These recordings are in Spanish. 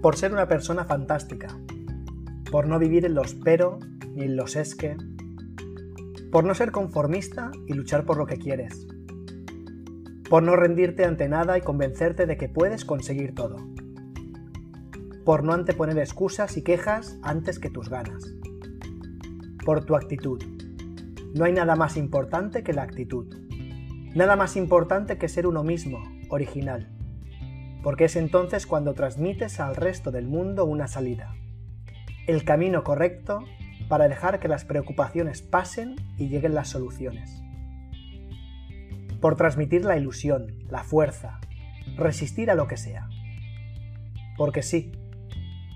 por ser una persona fantástica, por no vivir en los pero ni en los es que, por no ser conformista y luchar por lo que quieres, por no rendirte ante nada y convencerte de que puedes conseguir todo, por no anteponer excusas y quejas antes que tus ganas, por tu actitud. No hay nada más importante que la actitud, nada más importante que ser uno mismo, original, porque es entonces cuando transmites al resto del mundo una salida, el camino correcto para dejar que las preocupaciones pasen y lleguen las soluciones por transmitir la ilusión, la fuerza, resistir a lo que sea. Porque sí,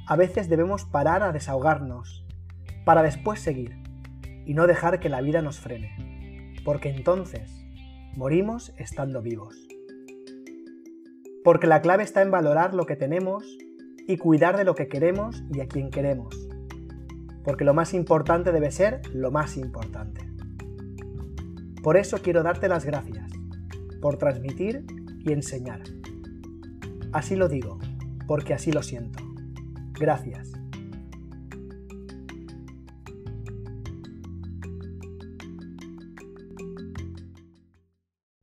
a veces debemos parar a desahogarnos, para después seguir, y no dejar que la vida nos frene, porque entonces morimos estando vivos. Porque la clave está en valorar lo que tenemos y cuidar de lo que queremos y a quien queremos. Porque lo más importante debe ser lo más importante. Por eso quiero darte las gracias, por transmitir y enseñar. Así lo digo, porque así lo siento. Gracias.